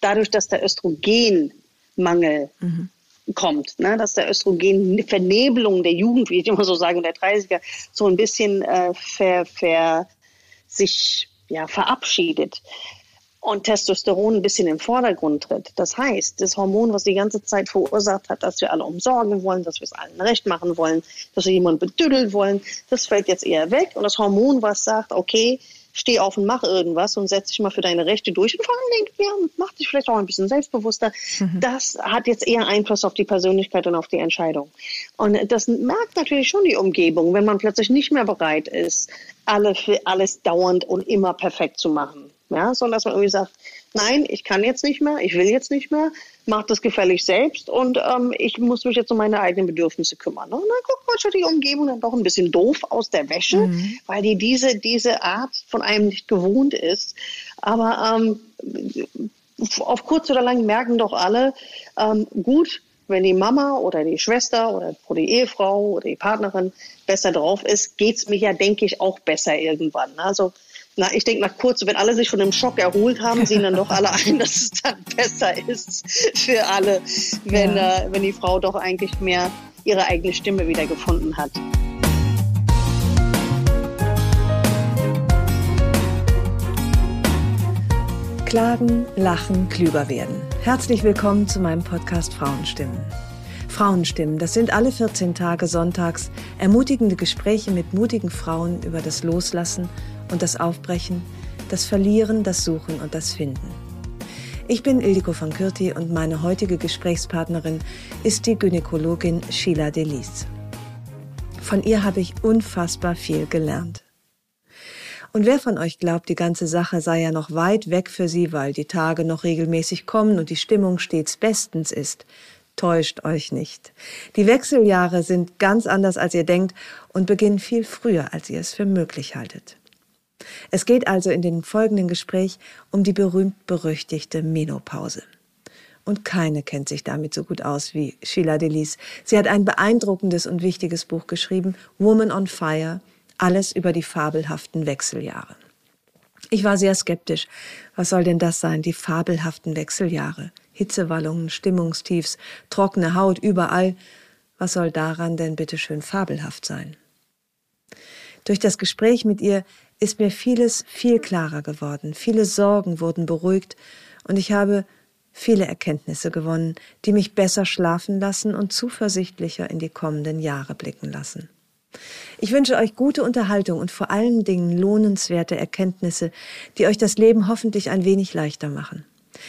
Dadurch, dass der Östrogenmangel mhm. kommt, ne, dass der Östrogenvernebelung der Jugend, wie ich immer so sage, der 30er, so ein bisschen äh, ver, ver, sich ja, verabschiedet und Testosteron ein bisschen im Vordergrund tritt. Das heißt, das Hormon, was die ganze Zeit verursacht hat, dass wir alle umsorgen wollen, dass wir es allen recht machen wollen, dass wir jemanden bedüdeln wollen, das fällt jetzt eher weg. Und das Hormon, was sagt, okay, steh auf und mach irgendwas und setz dich mal für deine Rechte durch und vor allen Dingen, ja, mach dich vielleicht auch ein bisschen selbstbewusster. Mhm. Das hat jetzt eher Einfluss auf die Persönlichkeit und auf die Entscheidung. Und das merkt natürlich schon die Umgebung, wenn man plötzlich nicht mehr bereit ist, alle alles dauernd und immer perfekt zu machen. Ja, sondern dass man irgendwie sagt, nein, ich kann jetzt nicht mehr, ich will jetzt nicht mehr, mach das gefällig selbst und ähm, ich muss mich jetzt um meine eigenen Bedürfnisse kümmern. Ne? Und dann guckt man schon die Umgebung dann doch ein bisschen doof aus der Wäsche, mhm. weil die diese, diese Art von einem nicht gewohnt ist. Aber ähm, auf kurz oder lang merken doch alle, ähm, gut, wenn die Mama oder die Schwester oder die Ehefrau oder die Partnerin besser drauf ist, geht's mir ja, denke ich, auch besser irgendwann. Also na, ich denke, nach kurz, wenn alle sich von dem Schock erholt haben, sehen dann doch alle ein, dass es dann besser ist für alle, wenn, ja. äh, wenn die Frau doch eigentlich mehr ihre eigene Stimme wieder gefunden hat. Klagen, lachen, klüger werden. Herzlich willkommen zu meinem Podcast Frauenstimmen. Frauenstimmen, das sind alle 14 Tage sonntags ermutigende Gespräche mit mutigen Frauen über das Loslassen und das Aufbrechen, das Verlieren, das Suchen und das Finden. Ich bin Ildiko von Kürti und meine heutige Gesprächspartnerin ist die Gynäkologin Sheila Delis. Von ihr habe ich unfassbar viel gelernt. Und wer von euch glaubt, die ganze Sache sei ja noch weit weg für sie, weil die Tage noch regelmäßig kommen und die Stimmung stets bestens ist, täuscht euch nicht. Die Wechseljahre sind ganz anders, als ihr denkt und beginnen viel früher, als ihr es für möglich haltet. Es geht also in dem folgenden Gespräch um die berühmt-berüchtigte Menopause. Und keine kennt sich damit so gut aus wie Sheila Delis. Sie hat ein beeindruckendes und wichtiges Buch geschrieben, Woman on Fire, alles über die fabelhaften Wechseljahre. Ich war sehr skeptisch. Was soll denn das sein, die fabelhaften Wechseljahre? Hitzewallungen, Stimmungstiefs, trockene Haut überall. Was soll daran denn bitte schön fabelhaft sein? Durch das Gespräch mit ihr ist mir vieles viel klarer geworden, viele Sorgen wurden beruhigt und ich habe viele Erkenntnisse gewonnen, die mich besser schlafen lassen und zuversichtlicher in die kommenden Jahre blicken lassen. Ich wünsche euch gute Unterhaltung und vor allen Dingen lohnenswerte Erkenntnisse, die euch das Leben hoffentlich ein wenig leichter machen.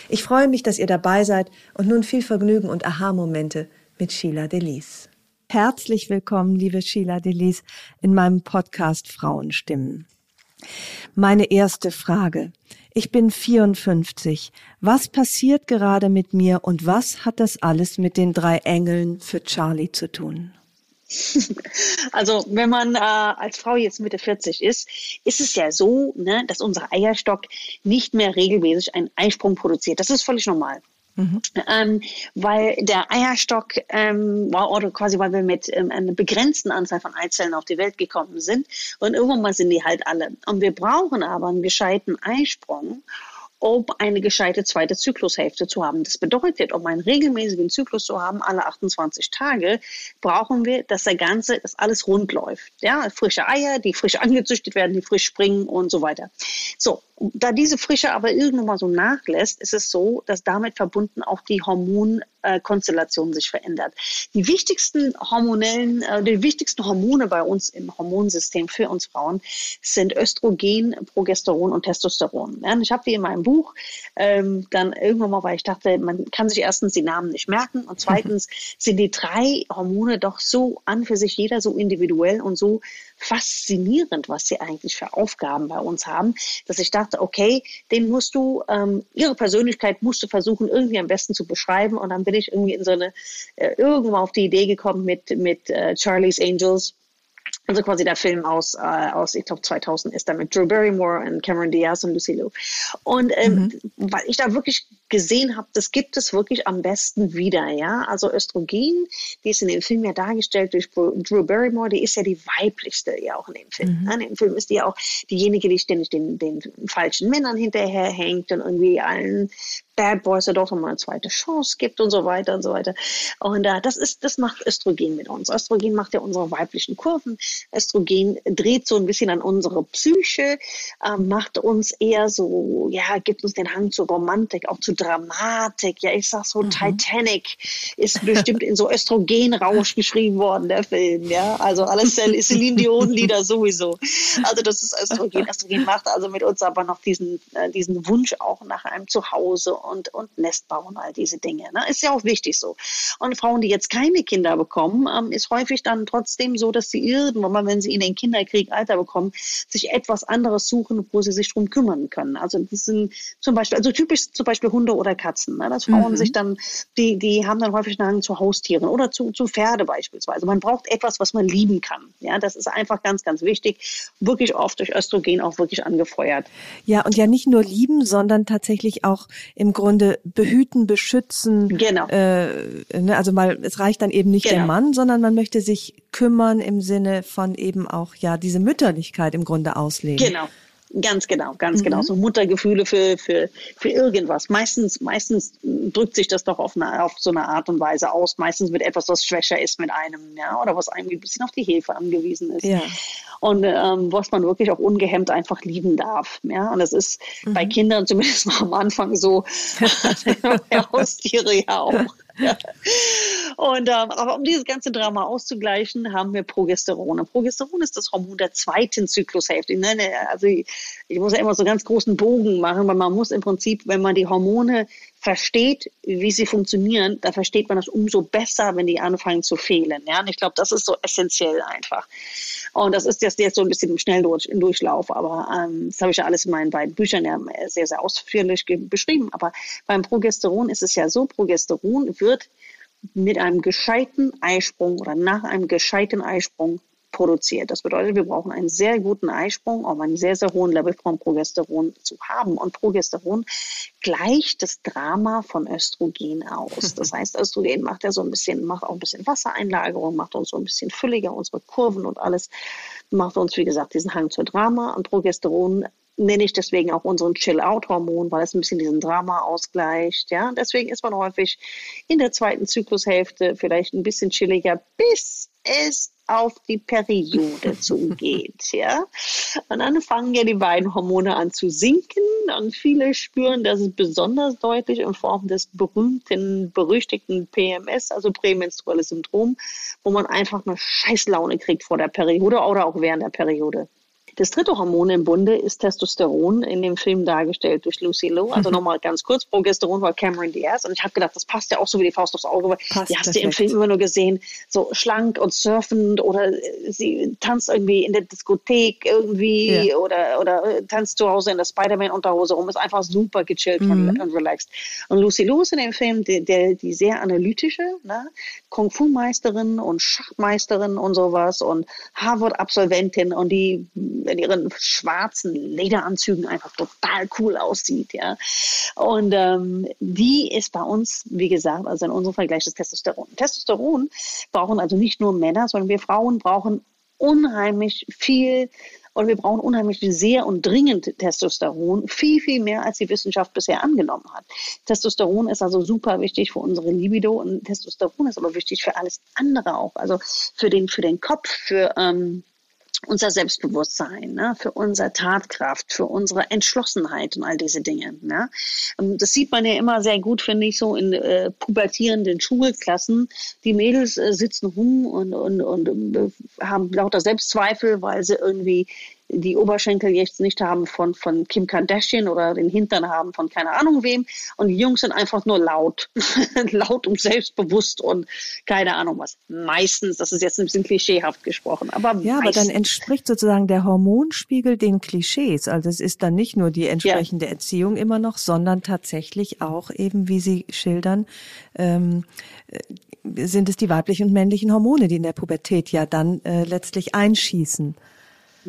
Ich freue mich, dass ihr dabei seid und nun viel Vergnügen und Aha-Momente mit Sheila Delis. Herzlich willkommen, liebe Sheila Delis, in meinem Podcast Frauenstimmen. Meine erste Frage. Ich bin 54. Was passiert gerade mit mir und was hat das alles mit den drei Engeln für Charlie zu tun? Also wenn man äh, als Frau jetzt Mitte 40 ist, ist es ja so, ne, dass unser Eierstock nicht mehr regelmäßig einen Eisprung produziert. Das ist völlig normal. Mhm. Ähm, weil der Eierstock, ähm, oder quasi weil wir mit ähm, einer begrenzten Anzahl von Eizellen auf die Welt gekommen sind und irgendwann mal sind die halt alle. Und wir brauchen aber einen gescheiten Eisprung, um eine gescheite zweite Zyklushälfte zu haben. Das bedeutet, um einen regelmäßigen Zyklus zu haben, alle 28 Tage, brauchen wir, dass der ganze, dass alles rund läuft. Ja, frische Eier, die frisch angezüchtet werden, die frisch springen und so weiter. So, da diese Frische aber irgendwann mal so nachlässt, ist es so, dass damit verbunden auch die Hormon Hormonkonstellation sich verändert. Die wichtigsten hormonellen, äh, die wichtigsten Hormone bei uns im Hormonsystem für uns Frauen sind Östrogen, Progesteron und Testosteron. Ich habe die in meinem Buch ähm, dann irgendwann mal, weil ich dachte, man kann sich erstens die Namen nicht merken und zweitens sind die drei Hormone doch so an für sich jeder so individuell und so faszinierend, was sie eigentlich für Aufgaben bei uns haben, dass ich dachte, okay, den musst du, ähm, ihre Persönlichkeit musst du versuchen, irgendwie am besten zu beschreiben. Und dann bin ich irgendwie in so eine, äh, irgendwo auf die Idee gekommen mit, mit äh, Charlie's Angels also quasi der Film aus, äh, aus ich glaube 2000 ist da mit Drew Barrymore und Cameron Diaz und Lucy Liu. Und ähm, mhm. weil ich da wirklich gesehen habe, das gibt es wirklich am besten wieder, ja. Also Östrogen, die ist in dem Film ja dargestellt durch Drew Barrymore, die ist ja die weiblichste ja auch in dem Film. Mhm. In dem Film ist die ja auch diejenige, die ständig den, den falschen Männern hinterherhängt und irgendwie allen Bad Boys ja doch nochmal eine zweite Chance gibt und so weiter und so weiter. Und äh, das ist, das macht Östrogen mit uns. Östrogen macht ja unsere weiblichen Kurven. Östrogen dreht so ein bisschen an unsere Psyche, äh, macht uns eher so, ja, gibt uns den Hang zur Romantik, auch zu Dramatik. Ja, ich sag so, mhm. Titanic ist bestimmt in so Östrogenrausch geschrieben worden, der Film. Ja, also alles Celine Dion Lieder sowieso. Also das ist Östrogen. Östrogen macht also mit uns aber noch diesen, äh, diesen Wunsch auch nach einem Zuhause und, und Nestbau und all diese Dinge. Ne? Ist ja auch wichtig so. Und Frauen, die jetzt keine Kinder bekommen, ähm, ist häufig dann trotzdem so, dass sie irgendwann mal, wenn sie in den Kinderkrieg Alter bekommen, sich etwas anderes suchen, wo sie sich drum kümmern können. Also das sind zum Beispiel, also typisch zum Beispiel Hunde oder Katzen, ne? dass Frauen mhm. sich dann, die, die haben dann häufig einen Hang zu Haustieren oder zu, zu Pferde beispielsweise. Man braucht etwas, was man lieben kann. Ja, das ist einfach ganz, ganz wichtig. Wirklich oft durch Östrogen auch wirklich angefeuert. Ja, und ja nicht nur lieben, sondern tatsächlich auch im Grunde behüten, beschützen. Genau. Äh, ne, also mal, es reicht dann eben nicht genau. der Mann, sondern man möchte sich kümmern im Sinne von eben auch ja diese Mütterlichkeit im Grunde ausleben. Genau. Ganz genau, ganz genau. mhm. genau. So Muttergefühle für, für, für irgendwas. Meistens, meistens drückt sich das doch auf, eine, auf so eine Art und Weise aus. Meistens mit etwas, was schwächer ist mit einem, ja, oder was einem ein bisschen auf die Hilfe angewiesen ist. Ja. Und ähm, was man wirklich auch ungehemmt einfach lieben darf. Ja, und das ist mhm. bei Kindern zumindest mal am Anfang so, Haustiere ja auch. Und ähm, aber um dieses ganze Drama auszugleichen, haben wir Progesteron. Und Progesteron ist das Hormon der zweiten Zyklushälfte. Ich nenne, also ich, ich muss ja immer so ganz großen Bogen machen, weil man muss im Prinzip, wenn man die Hormone versteht, wie sie funktionieren, da versteht man das umso besser, wenn die anfangen zu fehlen. Ja, und ich glaube, das ist so essentiell einfach. Und das ist jetzt, jetzt so ein bisschen im Schnelldurchlauf, aber ähm, das habe ich ja alles in meinen beiden Büchern ja sehr, sehr ausführlich beschrieben. Aber beim Progesteron ist es ja so, Progesteron wird mit einem gescheiten Eisprung oder nach einem gescheiten Eisprung produziert. Das bedeutet, wir brauchen einen sehr guten Eisprung, um einen sehr, sehr hohen Level von Progesteron zu haben. Und Progesteron gleicht das Drama von Östrogen aus. Das heißt, Östrogen macht ja so ein bisschen, macht auch ein bisschen Wassereinlagerung, macht uns so ein bisschen fülliger, unsere Kurven und alles, macht uns, wie gesagt, diesen Hang zur Drama. Und Progesteron nenne ich deswegen auch unseren Chill-Out-Hormon, weil es ein bisschen diesen Drama ausgleicht. Ja, deswegen ist man häufig in der zweiten Zyklushälfte vielleicht ein bisschen chilliger, bis es auf die Periode zugeht, ja. Und dann fangen ja die beiden Hormone an zu sinken und viele spüren das besonders deutlich in Form des berühmten, berüchtigten PMS, also prämenstruelles Syndrom, wo man einfach eine Scheißlaune kriegt vor der Periode oder auch während der Periode. Das dritte Hormon im Bunde ist Testosteron, in dem Film dargestellt durch Lucy Liu. Also nochmal ganz kurz, Progesteron war Cameron Diaz. Und ich habe gedacht, das passt ja auch so wie die Faust aufs Auge, weil passt die hast du im Film immer nur gesehen, so schlank und surfend oder sie tanzt irgendwie in der Diskothek irgendwie ja. oder, oder äh, tanzt zu Hause in der Spider-Man-Unterhose rum. Ist einfach super gechillt mhm. und relaxed. Und Lucy Liu ist in dem Film der, der, die sehr analytische, ne? Kung-Fu-Meisterin und Schachmeisterin und sowas und Harvard-Absolventin und die in ihren schwarzen Lederanzügen einfach total cool aussieht, ja. Und ähm, die ist bei uns, wie gesagt, also in unserem Vergleich das Testosteron. Testosteron brauchen also nicht nur Männer, sondern wir Frauen brauchen unheimlich viel und wir brauchen unheimlich sehr und dringend Testosteron, viel, viel mehr, als die Wissenschaft bisher angenommen hat. Testosteron ist also super wichtig für unsere Libido und Testosteron ist aber wichtig für alles andere auch. Also für den, für den Kopf, für, ähm, unser Selbstbewusstsein, ne, für unsere Tatkraft, für unsere Entschlossenheit und all diese Dinge. Ne. Ähm, das sieht man ja immer sehr gut, finde ich, so in äh, pubertierenden Schulklassen. Die Mädels äh, sitzen rum und, und, und äh, haben lauter Selbstzweifel, weil sie irgendwie die Oberschenkel jetzt nicht haben von, von Kim Kardashian oder den Hintern haben von keine Ahnung wem. Und die Jungs sind einfach nur laut. laut und selbstbewusst und keine Ahnung was. Meistens, das ist jetzt ein bisschen klischeehaft gesprochen. Aber ja, aber dann entspricht sozusagen der Hormonspiegel den Klischees. Also es ist dann nicht nur die entsprechende ja. Erziehung immer noch, sondern tatsächlich auch eben, wie Sie schildern, ähm, äh, sind es die weiblichen und männlichen Hormone, die in der Pubertät ja dann äh, letztlich einschießen.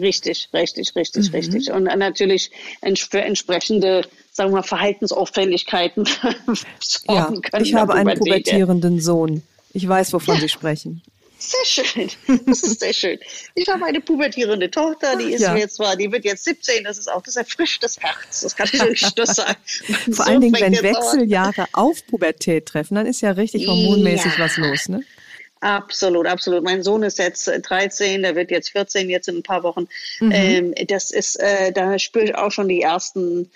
Richtig, richtig, richtig, mhm. richtig. Und natürlich für entsprechende, sagen wir mal, Verhaltensauffälligkeiten sorgen ja, können. Ich habe einen pubertierenden Sohn. Ich weiß, wovon ja. Sie sprechen. Sehr schön. Das ist sehr schön. Ich habe eine pubertierende Tochter, die ist ja. jetzt zwar, die wird jetzt 17, das ist auch, das erfrischt das Herz. Das kann ich wirklich nur sagen. Vor allen Dingen, wenn Wechseljahre auf Pubertät treffen, dann ist ja richtig hormonmäßig ja. was los, ne? Absolut, absolut. Mein Sohn ist jetzt 13, der wird jetzt 14, jetzt in ein paar Wochen. Mhm. Ähm, das ist, äh, da spüre ich auch schon die ersten,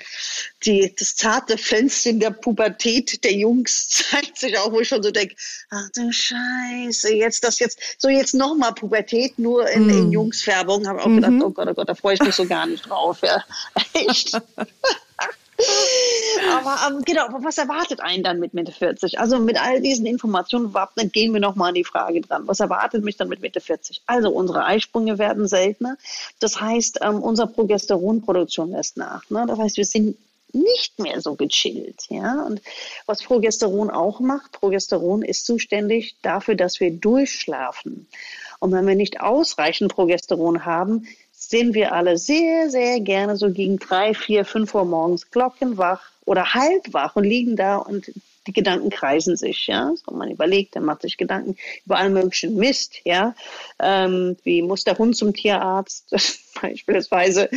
die, das zarte Fenster der Pubertät der Jungs zeigt sich auch, wo ich schon so denke, ach du Scheiße, jetzt das jetzt, so jetzt nochmal Pubertät, nur in, mhm. in Jungsfärbung. Habe auch mhm. gedacht, oh Gott, oh Gott, da freue ich mich so gar nicht drauf. Ja. Echt. aber ähm, genau, was erwartet einen dann mit Mitte 40? Also mit all diesen Informationen, dann gehen wir nochmal an die Frage dran. Was erwartet mich dann mit Mitte 40? Also unsere Eisprünge werden seltener. Das heißt, ähm, unsere Progesteronproduktion lässt nach. Ne? Das heißt, wir sind nicht mehr so gechillt. Ja? Und was Progesteron auch macht, Progesteron ist zuständig dafür, dass wir durchschlafen. Und wenn wir nicht ausreichend Progesteron haben, sind wir alle sehr, sehr gerne so gegen drei, vier, fünf Uhr morgens glockenwach oder halbwach und liegen da und die Gedanken kreisen sich, ja. So, man überlegt, dann macht sich Gedanken über allen möglichen Mist, ja. Ähm, wie muss der Hund zum Tierarzt beispielsweise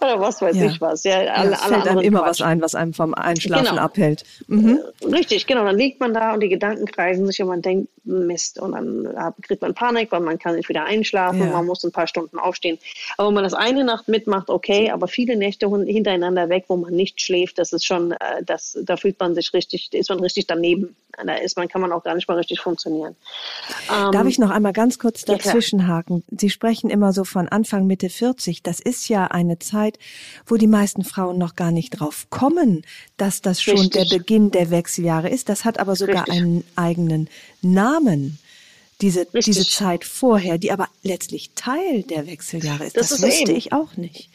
oder was weiß ja. ich was. Ja, alle, ja, fällt einem immer Quatsch. was ein, was einem vom Einschlafen genau. abhält. Mhm. Äh, richtig, genau. Dann liegt man da und die Gedanken kreisen sich und man denkt, Mist. Und dann kriegt man Panik, weil man kann nicht wieder einschlafen. Ja. Man muss ein paar Stunden aufstehen. Aber wenn man das eine Nacht mitmacht, okay. Aber viele Nächte hintereinander weg, wo man nicht schläft, das ist schon, äh, das, da fühlt man sich richtig, ist man richtig daneben. Da ist man, kann man auch gar nicht mal richtig funktionieren. Darf ähm, ich noch einmal ganz kurz dazwischenhaken? Ja, Sie sprechen immer so von Anfang, Mitte 40. Das ist ja eine Zeit, wo die meisten Frauen noch gar nicht drauf kommen, dass das schon richtig. der Beginn der Wechseljahre ist. Das hat aber sogar richtig. einen eigenen Namen. Diese, diese Zeit vorher, die aber letztlich Teil der Wechseljahre ist. Das, das ist wusste eben. ich auch nicht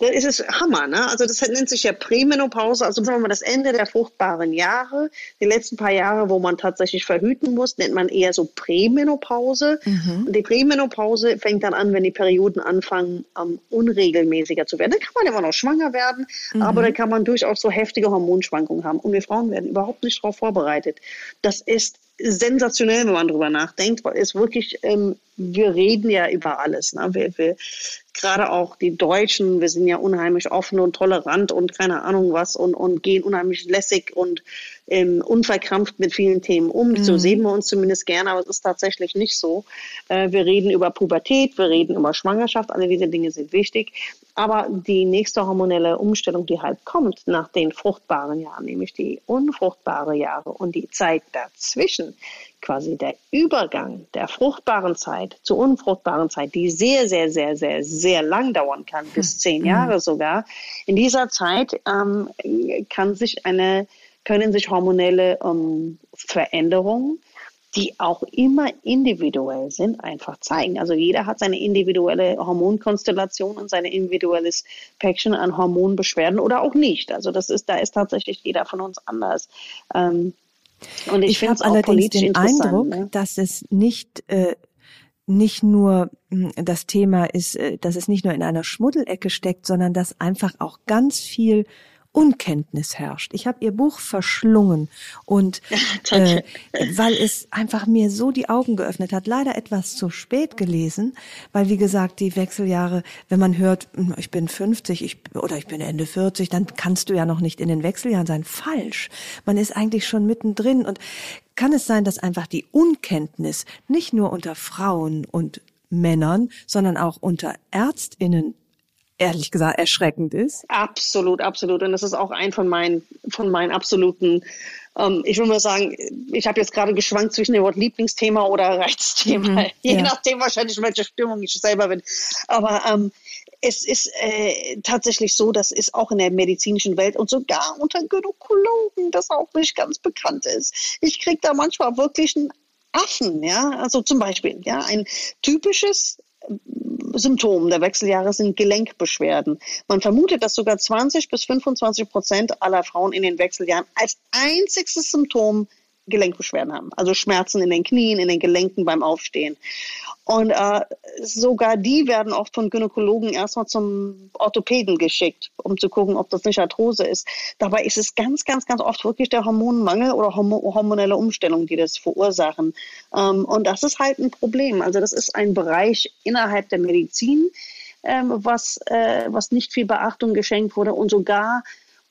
dann ist es Hammer. Ne? Also das nennt sich ja Prämenopause, also sagen wir mal das Ende der fruchtbaren Jahre. Die letzten paar Jahre, wo man tatsächlich verhüten muss, nennt man eher so Prämenopause. Mhm. Und die Prämenopause fängt dann an, wenn die Perioden anfangen, um, unregelmäßiger zu werden. Dann kann man immer noch schwanger werden, mhm. aber dann kann man durchaus so heftige Hormonschwankungen haben. Und wir Frauen werden überhaupt nicht darauf vorbereitet. Das ist sensationell, wenn man drüber nachdenkt, weil es wirklich, ähm, wir reden ja über alles. Ne? Wir, wir, gerade auch die Deutschen, wir sind ja unheimlich offen und tolerant und keine Ahnung was und, und gehen unheimlich lässig und ähm, unverkrampft mit vielen Themen um. Mhm. So sehen wir uns zumindest gerne, aber es ist tatsächlich nicht so. Äh, wir reden über Pubertät, wir reden über Schwangerschaft, alle diese Dinge sind wichtig. Aber die nächste hormonelle Umstellung, die halt kommt nach den fruchtbaren Jahren, nämlich die unfruchtbare Jahre und die Zeit dazwischen, quasi der Übergang der fruchtbaren Zeit zur unfruchtbaren Zeit, die sehr, sehr, sehr, sehr, sehr lang dauern kann, bis hm. zehn Jahre mhm. sogar. In dieser Zeit ähm, kann sich eine, können sich hormonelle ähm, Veränderungen die auch immer individuell sind, einfach zeigen. Also jeder hat seine individuelle Hormonkonstellation und seine individuelles Päckchen an Hormonbeschwerden oder auch nicht. Also das ist, da ist tatsächlich jeder von uns anders. Ähm, und ich, ich habe allerdings den Eindruck, ne? dass es nicht äh, nicht nur hm, das Thema ist, äh, dass es nicht nur in einer Schmuddelecke steckt, sondern dass einfach auch ganz viel Unkenntnis herrscht. Ich habe ihr Buch verschlungen und äh, weil es einfach mir so die Augen geöffnet hat, leider etwas zu spät gelesen, weil wie gesagt, die Wechseljahre, wenn man hört, hm, ich bin 50 ich, oder ich bin Ende 40, dann kannst du ja noch nicht in den Wechseljahren sein. Falsch. Man ist eigentlich schon mittendrin und kann es sein, dass einfach die Unkenntnis nicht nur unter Frauen und Männern, sondern auch unter Ärztinnen ehrlich gesagt erschreckend ist. Absolut, absolut. Und das ist auch ein von meinen, von meinen absoluten, ähm, ich will mal sagen, ich habe jetzt gerade geschwankt zwischen dem Wort Lieblingsthema oder Reizthema, mhm, je ja. nachdem wahrscheinlich, in welcher Stimmung ich selber bin. Aber ähm, es ist äh, tatsächlich so, das ist auch in der medizinischen Welt und sogar unter Gynäkologen, das auch nicht ganz bekannt ist. Ich kriege da manchmal wirklich einen Affen, ja, also zum Beispiel, ja, ein typisches Symptom der Wechseljahre sind Gelenkbeschwerden. Man vermutet, dass sogar 20 bis 25 Prozent aller Frauen in den Wechseljahren als einziges Symptom Gelenkbeschwerden haben, also Schmerzen in den Knien, in den Gelenken beim Aufstehen. Und äh, sogar die werden oft von Gynäkologen erstmal zum Orthopäden geschickt, um zu gucken, ob das nicht Arthrose ist. Dabei ist es ganz, ganz, ganz oft wirklich der Hormonmangel oder hormonelle Umstellung, die das verursachen. Ähm, und das ist halt ein Problem. Also das ist ein Bereich innerhalb der Medizin, ähm, was, äh, was nicht viel Beachtung geschenkt wurde und sogar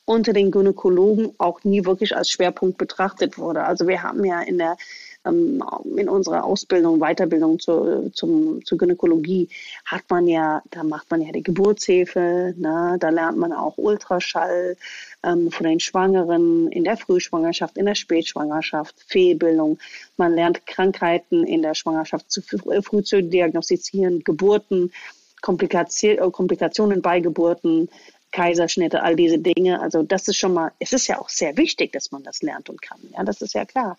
unter den Gynäkologen auch nie wirklich als Schwerpunkt betrachtet wurde. Also wir haben ja in der ähm, in unserer Ausbildung, Weiterbildung zur, zum, zur Gynäkologie hat man ja, da macht man ja die Geburtshilfe, ne? da lernt man auch Ultraschall ähm, von den Schwangeren in der Frühschwangerschaft, in der Spätschwangerschaft, Fehlbildung. Man lernt Krankheiten in der Schwangerschaft zu, früh zu diagnostizieren, Geburten, Komplikationen bei Geburten, Kaiserschnitte, all diese Dinge. Also das ist schon mal, es ist ja auch sehr wichtig, dass man das lernt und kann. Ja, das ist ja klar.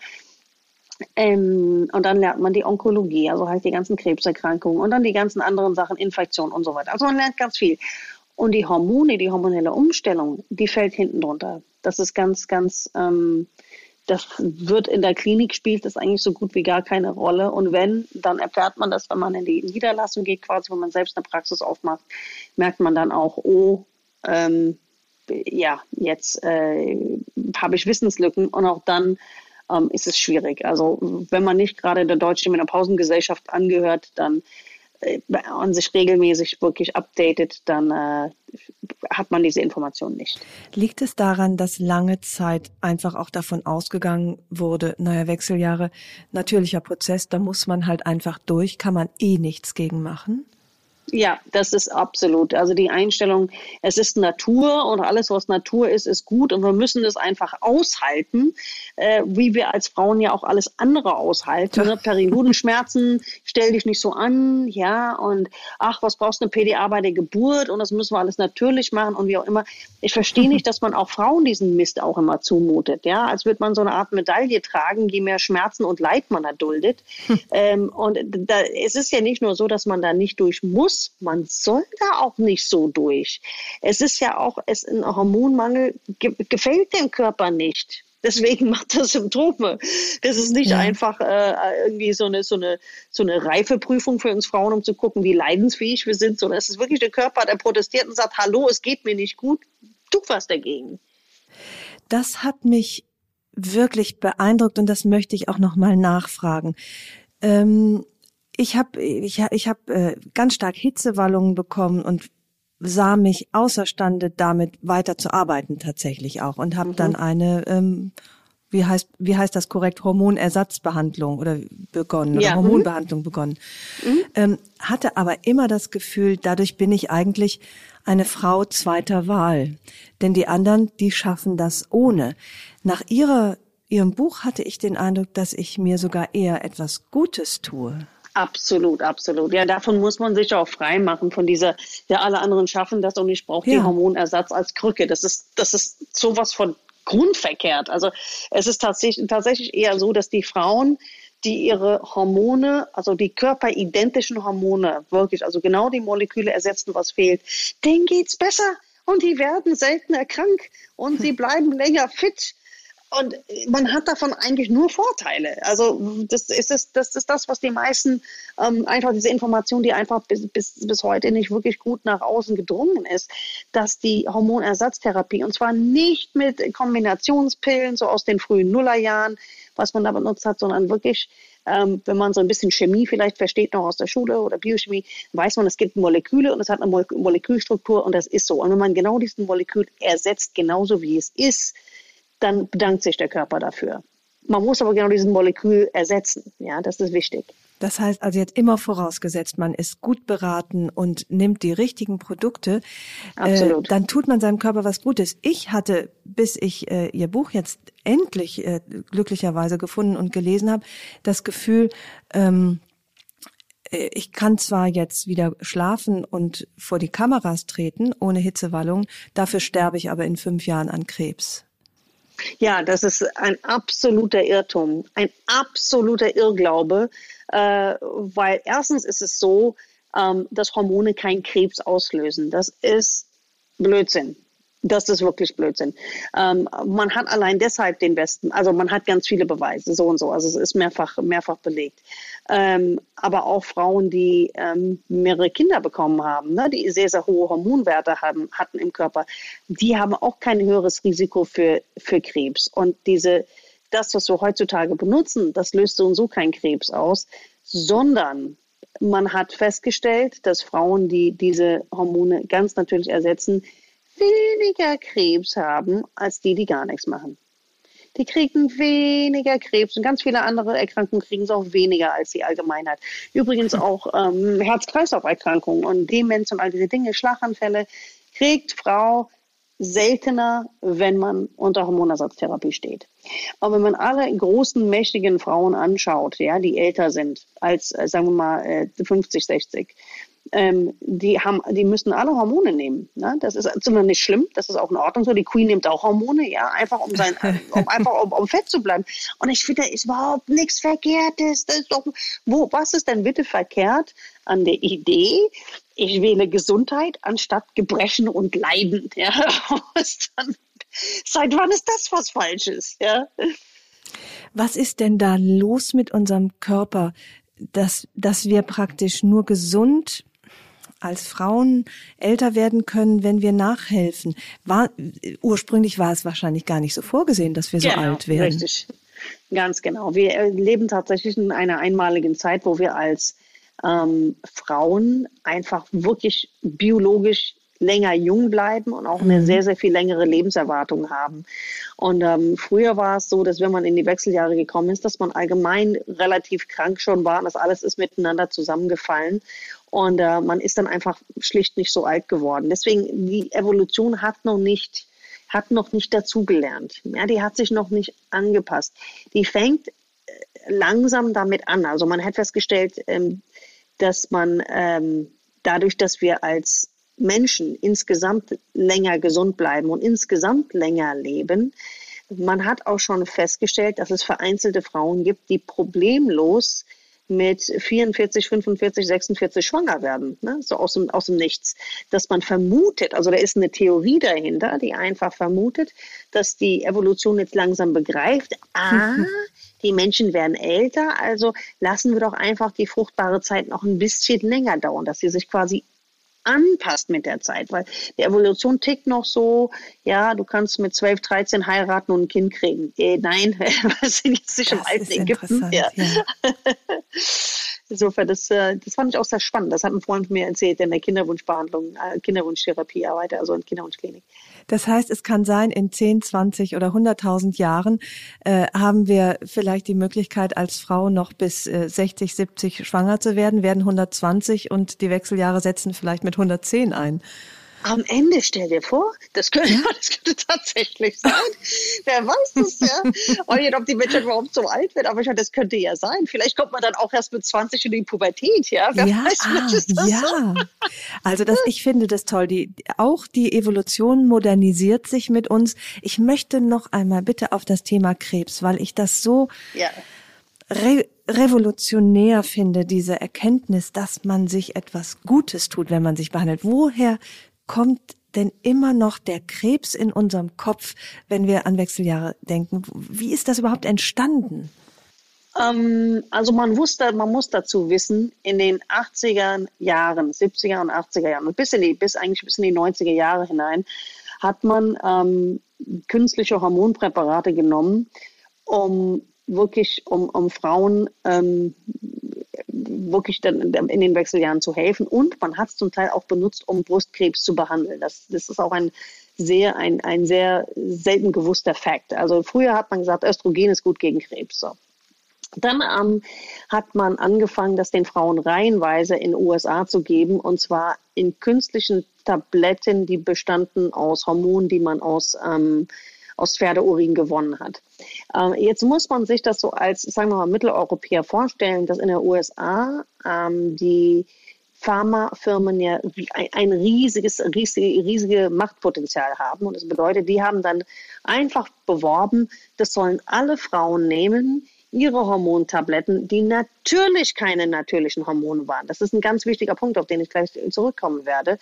Ähm, und dann lernt man die Onkologie, also halt die ganzen Krebserkrankungen und dann die ganzen anderen Sachen, Infektionen und so weiter. Also man lernt ganz viel. Und die Hormone, die hormonelle Umstellung, die fällt hinten drunter. Das ist ganz, ganz, ähm, das wird in der Klinik spielt das eigentlich so gut wie gar keine Rolle. Und wenn, dann erfährt man das, wenn man in die Niederlassung geht, quasi, wenn man selbst eine Praxis aufmacht, merkt man dann auch, oh, ähm, ja, jetzt äh, habe ich Wissenslücken und auch dann ähm, ist es schwierig. Also wenn man nicht gerade der Deutschen Menopausengesellschaft angehört, dann äh, und sich regelmäßig wirklich updatet, dann äh, hat man diese Information nicht. Liegt es daran, dass lange Zeit einfach auch davon ausgegangen wurde, naja, Wechseljahre, natürlicher Prozess, da muss man halt einfach durch, kann man eh nichts gegen machen? Ja, das ist absolut. Also die Einstellung, es ist Natur und alles, was Natur ist, ist gut und wir müssen es einfach aushalten, äh, wie wir als Frauen ja auch alles andere aushalten. Ne? Periodenschmerzen, stell dich nicht so an, ja, und ach, was brauchst du eine PDA bei der Geburt und das müssen wir alles natürlich machen und wie auch immer. Ich verstehe nicht, dass man auch Frauen diesen Mist auch immer zumutet, ja, als würde man so eine Art Medaille tragen, je mehr Schmerzen und Leid man erduldet. Hm. Ähm, und da, es ist ja nicht nur so, dass man da nicht durch muss, man soll da auch nicht so durch. Es ist ja auch, es, ein Hormonmangel ge gefällt dem Körper nicht. Deswegen macht er Symptome. Das ist nicht ja. einfach äh, irgendwie so eine, so, eine, so eine Reifeprüfung für uns Frauen, um zu gucken, wie leidensfähig wir sind, sondern es ist wirklich der Körper, der protestiert und sagt, hallo, es geht mir nicht gut, tu was dagegen. Das hat mich wirklich beeindruckt und das möchte ich auch nochmal nachfragen. Ähm, ich habe ich, ich hab, äh, ganz stark Hitzewallungen bekommen und sah mich außerstande, damit weiter zu arbeiten tatsächlich auch und habe mhm. dann eine ähm, wie heißt wie heißt das korrekt Hormonersatzbehandlung oder begonnen oder ja. Mhm. Hormonbehandlung begonnen mhm. ähm, hatte aber immer das Gefühl dadurch bin ich eigentlich eine Frau zweiter Wahl denn die anderen die schaffen das ohne nach ihrer ihrem Buch hatte ich den Eindruck dass ich mir sogar eher etwas Gutes tue Absolut, absolut. Ja, davon muss man sich auch frei machen, von dieser, ja, alle anderen schaffen das und ich brauche ja. den Hormonersatz als Krücke. Das ist, das ist sowas von grundverkehrt. Also es ist tatsächlich, tatsächlich eher so, dass die Frauen, die ihre Hormone, also die körperidentischen Hormone, wirklich, also genau die Moleküle ersetzen, was fehlt, denen geht's besser und die werden seltener krank und sie bleiben länger fit und man hat davon eigentlich nur Vorteile. Also das ist das, das, ist das was die meisten ähm, einfach diese Information, die einfach bis, bis, bis heute nicht wirklich gut nach außen gedrungen ist, dass die Hormonersatztherapie, und zwar nicht mit Kombinationspillen, so aus den frühen Nullerjahren, was man da benutzt hat, sondern wirklich, ähm, wenn man so ein bisschen Chemie vielleicht versteht, noch aus der Schule oder Biochemie, weiß man, es gibt Moleküle und es hat eine Molekülstruktur und das ist so. Und wenn man genau diesen Molekül ersetzt, genauso wie es ist, dann bedankt sich der Körper dafür. Man muss aber genau diesen Molekül ersetzen. Ja, das ist wichtig. Das heißt also jetzt immer vorausgesetzt, man ist gut beraten und nimmt die richtigen Produkte, äh, dann tut man seinem Körper was Gutes. Ich hatte, bis ich äh, Ihr Buch jetzt endlich äh, glücklicherweise gefunden und gelesen habe, das Gefühl, ähm, äh, ich kann zwar jetzt wieder schlafen und vor die Kameras treten ohne Hitzewallung, dafür sterbe ich aber in fünf Jahren an Krebs. Ja, das ist ein absoluter Irrtum, ein absoluter Irrglaube, äh, weil erstens ist es so, ähm, dass Hormone keinen Krebs auslösen. Das ist Blödsinn. Das ist wirklich Blödsinn. Ähm, man hat allein deshalb den besten, also man hat ganz viele Beweise, so und so. Also es ist mehrfach, mehrfach belegt. Ähm, aber auch Frauen, die ähm, mehrere Kinder bekommen haben, ne, die sehr, sehr hohe Hormonwerte haben, hatten im Körper, die haben auch kein höheres Risiko für, für Krebs. Und diese, das, was wir heutzutage benutzen, das löst so und so keinen Krebs aus, sondern man hat festgestellt, dass Frauen, die diese Hormone ganz natürlich ersetzen, weniger Krebs haben als die, die gar nichts machen. Die kriegen weniger Krebs und ganz viele andere Erkrankungen kriegen es auch weniger als die Allgemeinheit. Übrigens auch ähm, Herz-Kreislauf-Erkrankungen und Demenz und all diese Dinge, Schlaganfälle, kriegt Frau seltener, wenn man unter Hormonersatztherapie steht. Aber wenn man alle großen, mächtigen Frauen anschaut, ja, die älter sind als, äh, sagen wir mal, 50, äh, 60, ähm, die haben, die müssen alle Hormone nehmen. Ne? Das ist zumindest nicht schlimm, das ist auch in Ordnung so. Die Queen nimmt auch Hormone, ja, einfach um sein, um einfach um, um fett zu bleiben. Und ich finde, da ist überhaupt nichts Verkehrtes. Das ist doch, wo, was ist denn bitte verkehrt an der Idee? Ich wähle Gesundheit anstatt Gebrechen und Leiden. Ja? dann, seit wann ist das was Falsches? Ja? Was ist denn da los mit unserem Körper, dass, dass wir praktisch nur gesund als Frauen älter werden können, wenn wir nachhelfen. War, ursprünglich war es wahrscheinlich gar nicht so vorgesehen, dass wir so genau, alt werden. Richtig, ganz genau. Wir leben tatsächlich in einer einmaligen Zeit, wo wir als ähm, Frauen einfach wirklich biologisch länger jung bleiben und auch eine mhm. sehr, sehr viel längere Lebenserwartung haben. Und ähm, früher war es so, dass wenn man in die Wechseljahre gekommen ist, dass man allgemein relativ krank schon war und das alles ist miteinander zusammengefallen. Und äh, man ist dann einfach schlicht nicht so alt geworden. Deswegen, die Evolution hat noch nicht, hat noch nicht dazugelernt. Ja, die hat sich noch nicht angepasst. Die fängt äh, langsam damit an. Also man hat festgestellt, ähm, dass man ähm, dadurch, dass wir als Menschen insgesamt länger gesund bleiben und insgesamt länger leben. Man hat auch schon festgestellt, dass es vereinzelte Frauen gibt, die problemlos mit 44, 45, 46 schwanger werden, ne? so aus dem, aus dem Nichts. Dass man vermutet, also da ist eine Theorie dahinter, die einfach vermutet, dass die Evolution jetzt langsam begreift, ah, die Menschen werden älter, also lassen wir doch einfach die fruchtbare Zeit noch ein bisschen länger dauern, dass sie sich quasi anpasst mit der Zeit, weil die Evolution tickt noch so, ja, du kannst mit 12, 13 heiraten und ein Kind kriegen. Äh, nein, wir sind jetzt nicht im alten Ägypten. Ja. ja. Insofern, das, äh, das fand ich auch sehr spannend. Das hat ein Freund mir erzählt, der in der Kinderwunschbehandlung, äh, Kinderwunschtherapie arbeitet, also in Kinderwunschklinik. Das heißt, es kann sein, in 10, 20 oder 100.000 Jahren äh, haben wir vielleicht die Möglichkeit, als Frau noch bis äh, 60, 70 schwanger zu werden, werden 120 und die Wechseljahre setzen vielleicht mit 110 ein. Am Ende, stell dir vor, das könnte, das könnte tatsächlich sein. Wer weiß das, ja? Und nicht, ob die Menschheit überhaupt so alt wird, aber ich das könnte ja sein. Vielleicht kommt man dann auch erst mit 20 in die Pubertät, ja? Wer ja, weiß, ah, ja. So? Also das, ich finde das toll. Die, auch die Evolution modernisiert sich mit uns. Ich möchte noch einmal bitte auf das Thema Krebs, weil ich das so ja. re revolutionär finde, diese Erkenntnis, dass man sich etwas Gutes tut, wenn man sich behandelt. Woher kommt denn immer noch der Krebs in unserem Kopf, wenn wir an Wechseljahre denken? Wie ist das überhaupt entstanden? Ähm, also man wusste, man muss dazu wissen, in den 80er Jahren, 70er und 80er Jahren bis in die, bis eigentlich bis in die 90er Jahre hinein, hat man ähm, künstliche Hormonpräparate genommen, um wirklich, um, um Frauen ähm, wirklich dann in den Wechseljahren zu helfen. Und man hat es zum Teil auch benutzt, um Brustkrebs zu behandeln. Das, das ist auch ein sehr, ein, ein sehr selten gewusster Fakt. Also früher hat man gesagt, Östrogen ist gut gegen Krebs. So. Dann ähm, hat man angefangen, das den Frauen reihenweise in USA zu geben, und zwar in künstlichen Tabletten, die bestanden aus Hormonen, die man aus, ähm, aus Pferdeurin gewonnen hat. Ähm, jetzt muss man sich das so als, sagen wir mal, Mitteleuropäer vorstellen, dass in den USA ähm, die Pharmafirmen ja ein riesiges, riesige, riesige Machtpotenzial haben. Und das bedeutet, die haben dann einfach beworben, das sollen alle Frauen nehmen, ihre Hormontabletten, die natürlich keine natürlichen Hormone waren. Das ist ein ganz wichtiger Punkt, auf den ich gleich zurückkommen werde.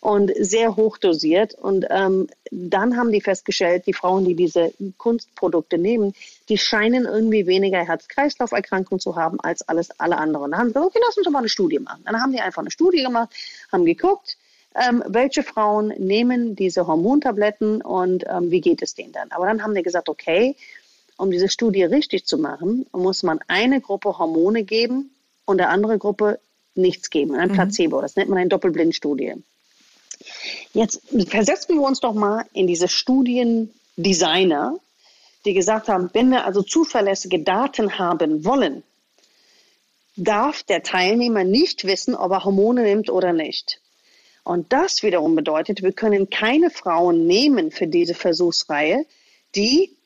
Und sehr hoch dosiert. Und ähm, dann haben die festgestellt, die Frauen, die diese Kunstprodukte nehmen, die scheinen irgendwie weniger Herz-Kreislauf-Erkrankungen zu haben als alles alle anderen. Dann haben sie gesagt, okay, lass uns doch mal eine Studie machen. Dann haben die einfach eine Studie gemacht, haben geguckt, ähm, welche Frauen nehmen diese Hormontabletten und ähm, wie geht es denen dann. Aber dann haben die gesagt, okay, um diese Studie richtig zu machen, muss man eine Gruppe Hormone geben und der andere Gruppe nichts geben, ein mhm. Placebo. Das nennt man eine Doppelblindstudie. Jetzt versetzen wir uns doch mal in diese Studiendesigner, die gesagt haben, wenn wir also zuverlässige Daten haben wollen, darf der Teilnehmer nicht wissen, ob er Hormone nimmt oder nicht. Und das wiederum bedeutet, wir können keine Frauen nehmen für diese Versuchsreihe, die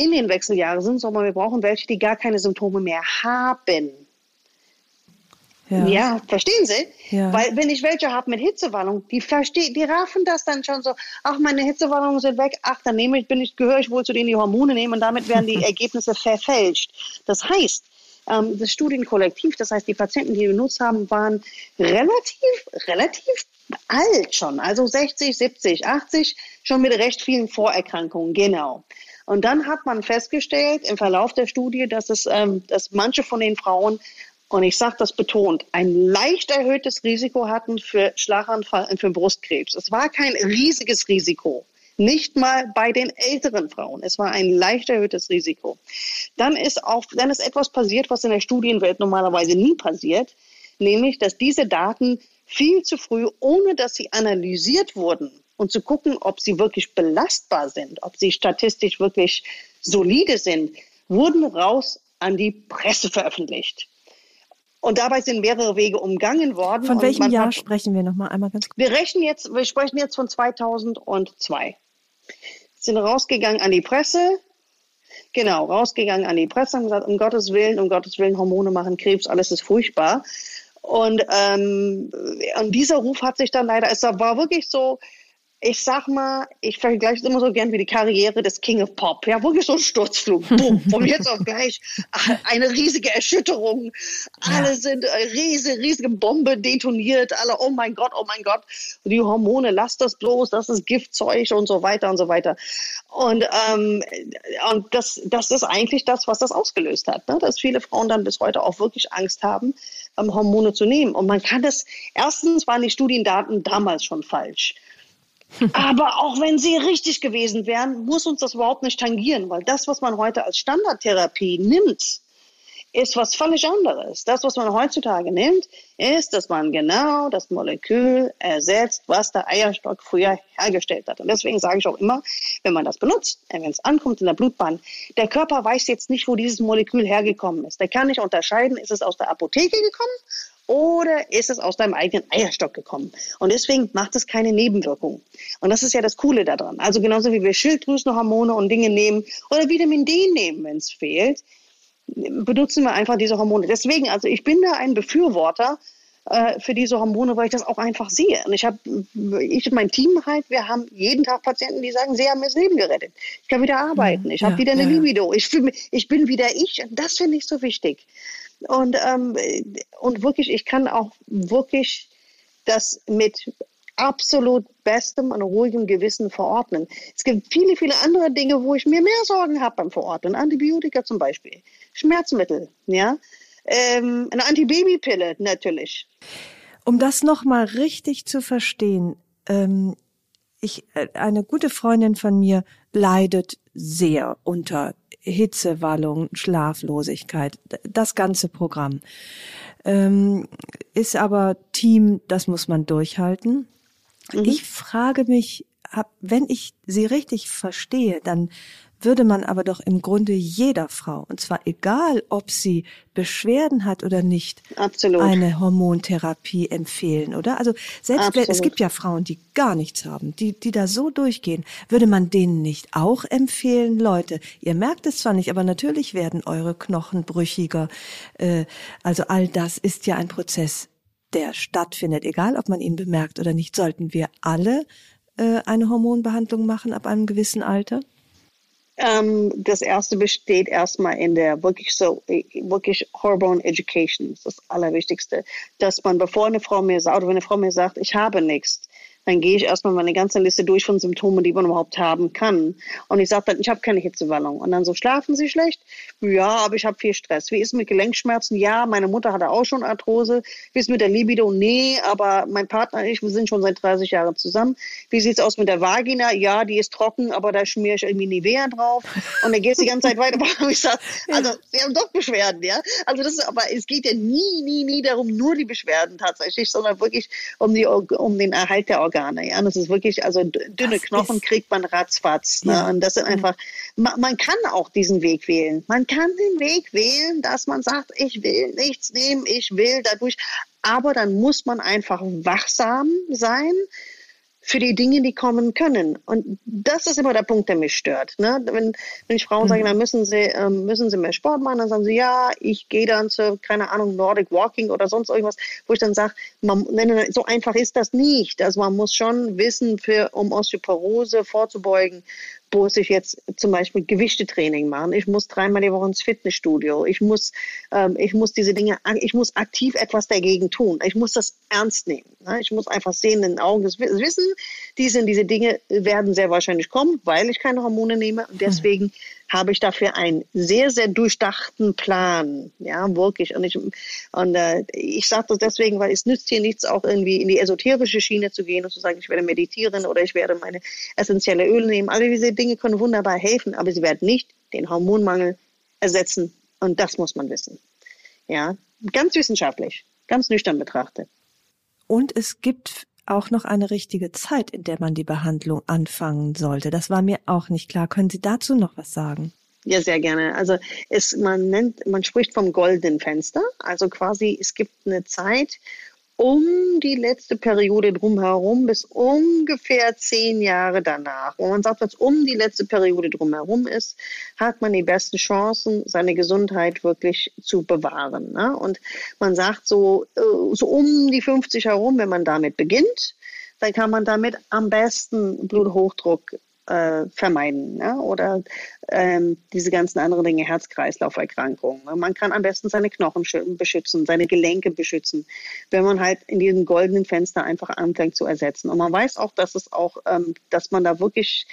in den Wechseljahren sind, sondern wir brauchen welche, die gar keine Symptome mehr haben. Ja, ja verstehen Sie? Ja. Weil wenn ich welche habe mit Hitzewallung, die verstehen, die raffen das dann schon so, ach, meine Hitzewallungen sind weg, ach, dann nehme ich, bin ich, gehöre ich wohl zu denen, die Hormone nehmen und damit werden die Ergebnisse verfälscht. Das heißt, ähm, das Studienkollektiv, das heißt, die Patienten, die benutzt haben, waren relativ, relativ alt schon, also 60, 70, 80, schon mit recht vielen Vorerkrankungen, genau. Und dann hat man festgestellt im Verlauf der Studie, dass es, ähm, dass manche von den Frauen und ich sage das betont, ein leicht erhöhtes Risiko hatten für Schlaganfall und für Brustkrebs. Es war kein riesiges Risiko. Nicht mal bei den älteren Frauen. Es war ein leicht erhöhtes Risiko. Dann ist auch, dann ist etwas passiert, was in der Studienwelt normalerweise nie passiert, nämlich, dass diese Daten viel zu früh, ohne dass sie analysiert wurden, und zu gucken, ob sie wirklich belastbar sind, ob sie statistisch wirklich solide sind, wurden raus an die Presse veröffentlicht. Und dabei sind mehrere Wege umgangen worden. Von welchem Jahr hat, sprechen wir nochmal einmal ganz kurz? Wir rechnen jetzt, wir sprechen jetzt von 2002. Sind rausgegangen an die Presse. Genau, rausgegangen an die Presse und gesagt, um Gottes Willen, um Gottes Willen, Hormone machen Krebs, alles ist furchtbar. Und, ähm, und dieser Ruf hat sich dann leider, es war wirklich so, ich sag mal, ich vergleiche es immer so gern wie die Karriere des King of Pop. Ja, wirklich so ein Sturzflug. Boom, von jetzt auf gleich eine riesige Erschütterung. Alle ja. sind äh, riesige, riesige Bombe detoniert. Alle, oh mein Gott, oh mein Gott. Die Hormone, lass das bloß, das ist Giftzeug und so weiter und so weiter. Und, ähm, und das, das ist eigentlich das, was das ausgelöst hat. Ne? Dass viele Frauen dann bis heute auch wirklich Angst haben, ähm, Hormone zu nehmen. Und man kann das, erstens waren die Studiendaten damals schon falsch. Aber auch wenn sie richtig gewesen wären, muss uns das überhaupt nicht tangieren, weil das, was man heute als Standardtherapie nimmt, ist was völlig anderes. Das, was man heutzutage nimmt, ist, dass man genau das Molekül ersetzt, was der Eierstock früher hergestellt hat. Und deswegen sage ich auch immer, wenn man das benutzt, wenn es ankommt in der Blutbahn, der Körper weiß jetzt nicht, wo dieses Molekül hergekommen ist. Der kann nicht unterscheiden, ist es aus der Apotheke gekommen oder ist es aus deinem eigenen Eierstock gekommen? Und deswegen macht es keine Nebenwirkungen. Und das ist ja das Coole daran. Also genauso wie wir Schilddrüsenhormone und Dinge nehmen oder Vitamin D nehmen, wenn es fehlt, benutzen wir einfach diese Hormone. Deswegen, also ich bin da ein Befürworter äh, für diese Hormone, weil ich das auch einfach sehe. Und ich habe, ich und mein Team halt, wir haben jeden Tag Patienten, die sagen, sie haben mir das Leben gerettet. Ich kann wieder arbeiten, ich habe ja, wieder eine ja, Libido, ich, fühl, ich bin wieder ich. Und das finde ich so wichtig. Und, ähm, und wirklich, ich kann auch wirklich das mit absolut bestem und ruhigem Gewissen verordnen. Es gibt viele, viele andere Dinge, wo ich mir mehr Sorgen habe beim Verordnen. Antibiotika zum Beispiel, Schmerzmittel, ja, ähm, eine Antibabypille natürlich. Um das nochmal richtig zu verstehen, ähm, ich, äh, eine gute Freundin von mir leidet sehr unter Hitzewallung, Schlaflosigkeit, das ganze Programm. Ähm, ist aber Team, das muss man durchhalten. Mhm. Ich frage mich, wenn ich sie richtig verstehe, dann würde man aber doch im Grunde jeder Frau, und zwar egal, ob sie Beschwerden hat oder nicht, Absolut. eine Hormontherapie empfehlen, oder? Also selbst Absolut. wenn, es gibt ja Frauen, die gar nichts haben, die, die da so durchgehen, würde man denen nicht auch empfehlen, Leute, ihr merkt es zwar nicht, aber natürlich werden eure Knochen brüchiger. Äh, also all das ist ja ein Prozess, der stattfindet, egal ob man ihn bemerkt oder nicht, sollten wir alle äh, eine Hormonbehandlung machen ab einem gewissen Alter? Ähm, das erste besteht erstmal in der wirklich so, wirklich Hormone Education. Das ist das Allerwichtigste. Dass man, bevor eine Frau mir sagt, oder wenn eine Frau mir sagt, ich habe nichts, dann gehe ich erstmal meine ganze Liste durch von Symptomen, die man überhaupt haben kann. Und ich sage dann, ich habe keine Hitzewallung. Und dann so, schlafen Sie schlecht? Ja, aber ich habe viel Stress. Wie ist es mit Gelenkschmerzen? Ja, meine Mutter hatte auch schon Arthrose. Wie ist es mit der Libido? Nee, aber mein Partner und ich, wir sind schon seit 30 Jahren zusammen. Wie sieht es aus mit der Vagina? Ja, die ist trocken, aber da schmiere ich irgendwie Nivea drauf. Und dann geht es die ganze Zeit weiter. Ich sage, also, Sie haben doch Beschwerden, ja? Also das ist, aber es geht ja nie, nie, nie darum, nur die Beschwerden tatsächlich, sondern wirklich um, die, um den Erhalt der Organe. Ja, und das ist wirklich, also dünne Das Knochen kriegt man ratzfatz. Ne? Ja. Und das sind einfach, man, man kann auch diesen Weg wählen. Man kann den Weg wählen, dass man sagt, ich will nichts nehmen, ich will dadurch. Aber dann muss man einfach wachsam sein für die Dinge, die kommen können. Und das ist immer der Punkt, der mich stört. Ne? Wenn, wenn ich Frauen sage, dann müssen sie, ähm, müssen sie mehr Sport machen, dann sagen sie, ja, ich gehe dann zu, keine Ahnung, Nordic Walking oder sonst irgendwas, wo ich dann sage, so einfach ist das nicht. Also man muss schon wissen, für, um Osteoporose vorzubeugen, muss ich jetzt zum Beispiel Gewichtetraining machen. Ich muss dreimal die Woche ins Fitnessstudio. Ich muss, ähm, ich muss diese Dinge, ich muss aktiv etwas dagegen tun. Ich muss das ernst nehmen. Ne? Ich muss einfach sehen in den Augen Wi- Wissen, diese, diese Dinge werden sehr wahrscheinlich kommen, weil ich keine Hormone nehme. Und deswegen habe ich dafür einen sehr, sehr durchdachten Plan. Ja, wirklich. Und ich, und, äh, ich sage das deswegen, weil es nützt hier nichts, auch irgendwie in die esoterische Schiene zu gehen und zu sagen, ich werde meditieren oder ich werde meine essentielle Öle nehmen. Alle diese Dinge können wunderbar helfen, aber sie werden nicht den Hormonmangel ersetzen. Und das muss man wissen. Ja, ganz wissenschaftlich, ganz nüchtern betrachtet. Und es gibt auch noch eine richtige Zeit, in der man die Behandlung anfangen sollte. Das war mir auch nicht klar. Können Sie dazu noch was sagen? Ja, sehr gerne. Also es, man nennt, man spricht vom goldenen Fenster. Also quasi, es gibt eine Zeit um die letzte Periode drumherum bis ungefähr zehn Jahre danach. Und man sagt, es um die letzte Periode drumherum ist, hat man die besten Chancen, seine Gesundheit wirklich zu bewahren. Ne? Und man sagt so, äh, so um die 50 herum, wenn man damit beginnt, dann kann man damit am besten Bluthochdruck äh, vermeiden ne? oder ähm, diese ganzen anderen Dinge, Herz-Kreislauf-Erkrankungen. Man kann am besten seine Knochen schü- beschützen, seine Gelenke beschützen, wenn man halt in diesem goldenen Fenster einfach anfängt zu ersetzen. Und man weiß auch, dass es auch, ähm, dass man da wirklich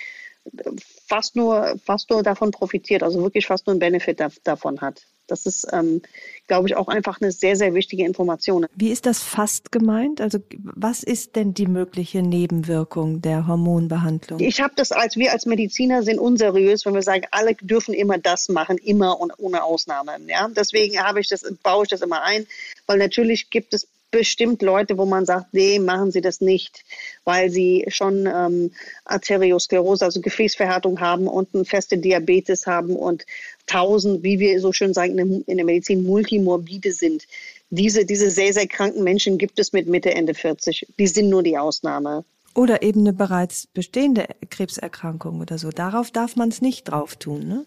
fast nur, fast nur davon profitiert, also wirklich fast nur einen Benefit da, davon hat. Das ist, ähm, glaube ich, auch einfach eine sehr, sehr wichtige Information. Wie ist das fast gemeint? Also was ist denn die mögliche Nebenwirkung der Hormonbehandlung? Ich habe das als wir als Mediziner sind unseriös, wenn wir sagen, alle dürfen immer das machen, immer und ohne Ausnahme. Ja, deswegen habe ich das, baue ich das immer ein, weil natürlich gibt es bestimmt Leute, wo man sagt, nee, machen Sie das nicht, weil Sie schon ähm, Arteriosklerose, also Gefäßverhärtung haben und eine feste Diabetes haben und tausend, wie wir so schön sagen in der, in der Medizin, multimorbide sind. Diese, diese sehr, sehr kranken Menschen gibt es mit Mitte, Ende 40. Die sind nur die Ausnahme. Oder eben eine bereits bestehende Krebserkrankung oder so. Darauf darf man es nicht drauf tun, ne?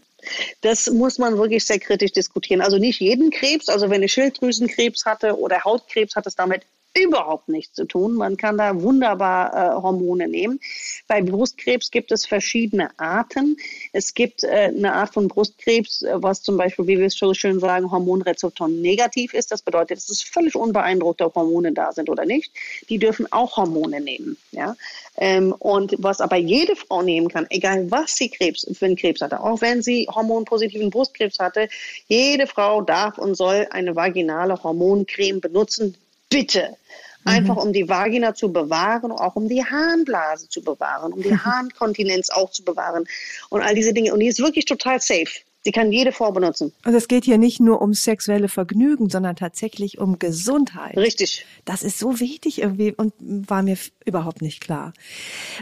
Das muss man wirklich sehr kritisch diskutieren. Also nicht jeden Krebs, also wenn eine Schilddrüsenkrebs hatte oder Hautkrebs, hat es damit überhaupt nichts zu tun. Man kann da wunderbar äh, Hormone nehmen. Bei Brustkrebs gibt es verschiedene Arten. Es gibt äh, eine Art von Brustkrebs, äh, was zum Beispiel, wie wir es so schön sagen, Hormonrezeptor negativ ist. Das bedeutet, es ist völlig unbeeindruckt, ob Hormone da sind oder nicht. Die dürfen auch Hormone nehmen. Ja? Ähm, und was aber jede Frau nehmen kann, egal was sie Krebs, für einen Krebs hatte, auch wenn sie hormonpositiven Brustkrebs hatte, jede Frau darf und soll eine vaginale Hormoncreme benutzen. Bitte. Einfach um die Vagina zu bewahren, auch um die Harnblase zu bewahren, um die Harnkontinenz auch zu bewahren und all diese Dinge. Und die ist wirklich total safe. Sie kann jede Form benutzen. Und es geht hier nicht nur um sexuelle Vergnügen, sondern tatsächlich um Gesundheit. Richtig. Das ist so wichtig irgendwie und war mir überhaupt nicht klar.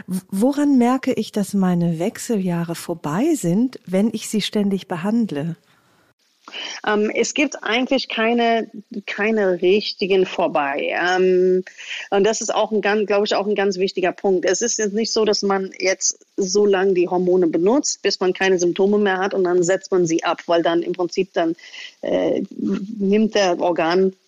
Woran merke ich, dass meine Wechseljahre vorbei sind, wenn ich sie ständig behandle? Ähm, es gibt eigentlich keine, keine richtigen vorbei. Ähm, und das ist auch ein ganz, glaube ich, auch ein ganz wichtiger Punkt. Es ist jetzt nicht so, dass man jetzt so lange die Hormone benutzt, bis man keine Symptome mehr hat und dann setzt man sie ab, weil dann im Prinzip dann äh, nimmt der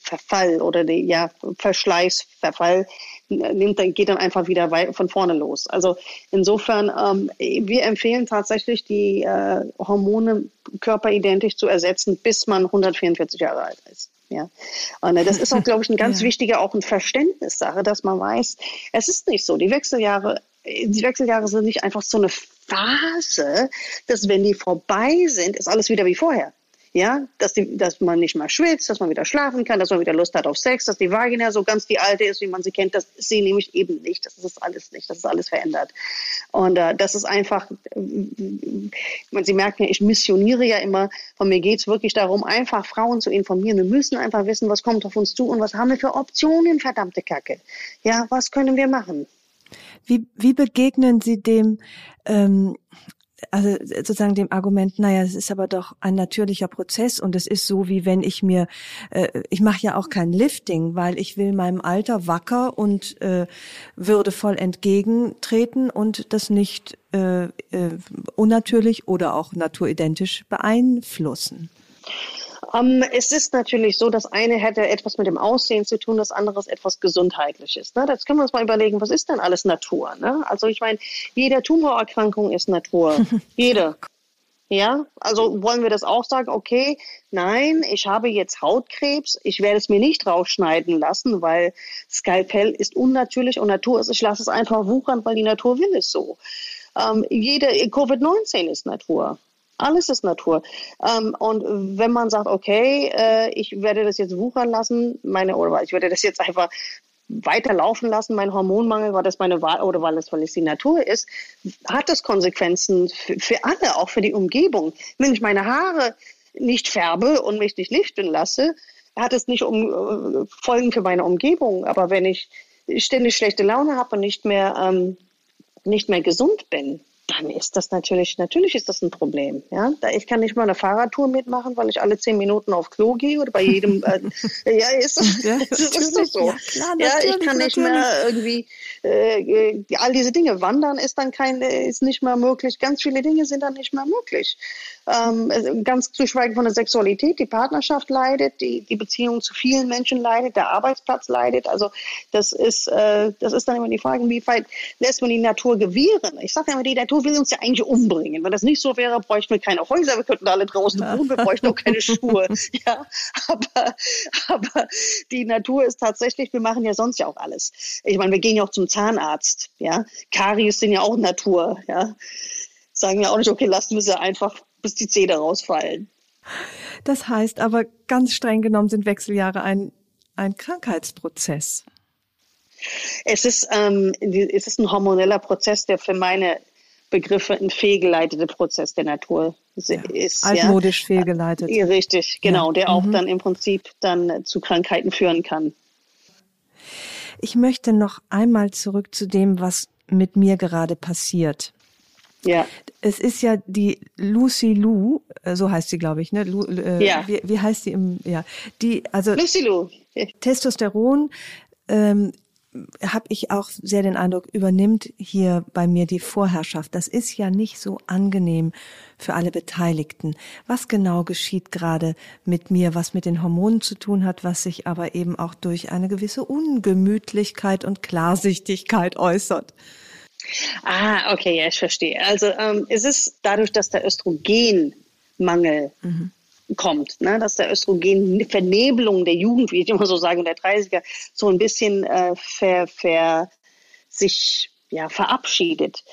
Organverfall oder der ja, Verschleißverfall nimmt, dann geht dann einfach wieder von vorne los. Also insofern, ähm, wir empfehlen tatsächlich die äh, Hormone körperidentisch zu ersetzen, bis man 144 Jahre alt ist. Ja. Und äh, das ist auch, glaube ich, ein ganz ja. wichtiger, auch ein Verständnissache, dass man weiß, es ist nicht so. Die Wechseljahre, die Wechseljahre sind nicht einfach so eine Phase, dass wenn die vorbei sind, ist alles wieder wie vorher ja, dass, die, dass man nicht mehr schwitzt, dass man wieder schlafen kann, dass man wieder Lust hat auf Sex, dass die Vagina so ganz die alte ist, wie man sie kennt, das ist sie nämlich eben nicht. Das ist alles nicht, das ist alles verändert. Und äh, das ist einfach, man, Sie merken ja, ich missioniere ja immer, von mir geht es wirklich darum, einfach Frauen zu informieren. Wir müssen einfach wissen, was kommt auf uns zu und was haben wir für Optionen, verdammte Kacke. Ja, was können wir machen? Wie, wie begegnen Sie dem, ähm, also sozusagen dem Argument, naja, es ist aber doch ein natürlicher Prozess und es ist so, wie wenn ich mir, äh, ich mache ja auch kein Lifting, weil ich will meinem Alter wacker und äh, würdevoll entgegentreten und das nicht äh, äh, unnatürlich oder auch naturidentisch beeinflussen. Um, ähm, es ist natürlich so, das eine hätte etwas mit dem Aussehen zu tun, das andere ist etwas Gesundheitliches. Ne? Das können wir uns mal überlegen, was ist denn alles Natur? Ne? Also ich meine, jede Tumorerkrankung ist Natur. jede. Ja, also wollen wir das auch sagen, okay, nein, ich habe jetzt Hautkrebs, ich werde es mir nicht rausschneiden lassen, weil Skalpell ist unnatürlich und Natur ist, ich lasse es einfach wuchern, weil die Natur will es so. Ähm, jede Covid-19 ist Natur. Alles ist Natur. Ähm, und wenn man sagt, okay, äh, ich werde das jetzt wuchern lassen, meine, oder ich werde das jetzt einfach weiterlaufen lassen, mein Hormonmangel, weil das meine Wahl oder weil es, weil es die Natur ist, hat das Konsequenzen für, für alle, auch für die Umgebung. Wenn ich meine Haare nicht färbe und mich nicht lichten lasse, hat es nicht um, äh, Folgen für meine Umgebung. Aber wenn ich ständig schlechte Laune habe und nicht mehr, ähm, nicht mehr gesund bin, dann ist das natürlich, natürlich ist das ein Problem. Ja? Ich kann nicht mal eine Fahrradtour mitmachen, weil ich alle zehn Minuten auf Klo gehe oder bei jedem, äh, ja, ist das, ja, ist das so. Ja, klar, ja, ich kann nicht natürlich. mehr irgendwie, äh, all diese Dinge, wandern ist dann kein, ist nicht mehr möglich, ganz viele Dinge sind dann nicht mehr möglich. Ähm, ganz zu schweigen von der Sexualität, die Partnerschaft leidet, die, die Beziehung zu vielen Menschen leidet, der Arbeitsplatz leidet. Also das ist, äh, das ist dann immer die Frage, wie weit lässt man die Natur gewähren? Ich sage immer, die Natur will uns ja eigentlich umbringen. Wenn das nicht so wäre, bräuchten wir keine Häuser, wir könnten alle draußen wohnen, wir bräuchten auch keine Schuhe. Ja, aber, aber die Natur ist tatsächlich, wir machen ja sonst ja auch alles. Ich meine, wir gehen ja auch zum Zahnarzt. Ja, Karies sind ja auch Natur. Ja, sagen wir auch nicht, okay, lassen wir sie einfach bis die Zähne rausfallen. Das heißt aber, ganz streng genommen sind Wechseljahre ein, ein Krankheitsprozess. Es ist, ähm, es ist ein hormoneller Prozess, der für meine Begriffe ein fehlgeleiteter Prozess der Natur ja, ist. Altmodisch ja. fehlgeleitet. Richtig, genau, ja. der auch mhm. dann im Prinzip dann zu Krankheiten führen kann. Ich möchte noch einmal zurück zu dem, was mit mir gerade passiert. Ja. Es ist ja die Lucy Lou, äh, so heißt sie, glaube ich, ne? Lu, äh, ja. Wie, wie, heißt sie im, ja, die, also Lucy Lou. Testosteron ähm, habe ich auch sehr den Eindruck, übernimmt hier bei mir die Vorherrschaft. Das ist ja nicht so angenehm für alle Beteiligten. Was genau geschieht gerade mit mir, was mit den Hormonen zu tun hat, was sich aber eben auch durch eine gewisse Ungemütlichkeit und Klarsichtigkeit äußert? Ah, okay, ja, ich verstehe. Also ähm, es ist dadurch, dass der Östrogenmangel mhm. Kommt, ne, dass der Östrogenvernebelung der Jugend, wie ich immer so sage, der 30er, so ein bisschen äh, ver, ver, sich ja, verabschiedet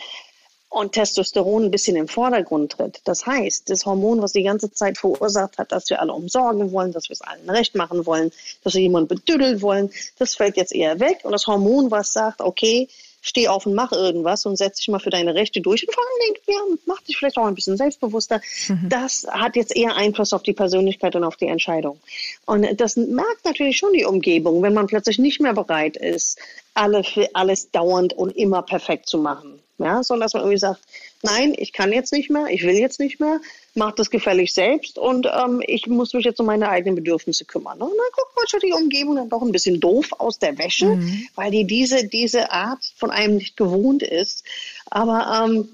und Testosteron ein bisschen im Vordergrund tritt. Das heißt, das Hormon, was die ganze Zeit verursacht hat, dass wir alle umsorgen wollen, dass wir es allen recht machen wollen, dass wir jemanden bedüdeln wollen, das fällt jetzt eher weg. Und das Hormon, was sagt, okay, steh auf und mach irgendwas und setz dich mal für deine Rechte durch und vor allen Dingen, ja, mach dich vielleicht auch ein bisschen selbstbewusster. Mhm. Das hat jetzt eher Einfluss auf die Persönlichkeit und auf die Entscheidung. Und das merkt natürlich schon die Umgebung, wenn man plötzlich nicht mehr bereit ist, alle alles dauernd und immer perfekt zu machen. Ja, sondern dass man irgendwie sagt, nein, ich kann jetzt nicht mehr, ich will jetzt nicht mehr, mach das gefällig selbst und ähm, ich muss mich jetzt um meine eigenen Bedürfnisse kümmern. Ne? Und dann guckt man die Umgebung dann doch ein bisschen doof aus der Wäsche, mhm. weil die diese, diese Art von einem nicht gewohnt ist. Aber ähm,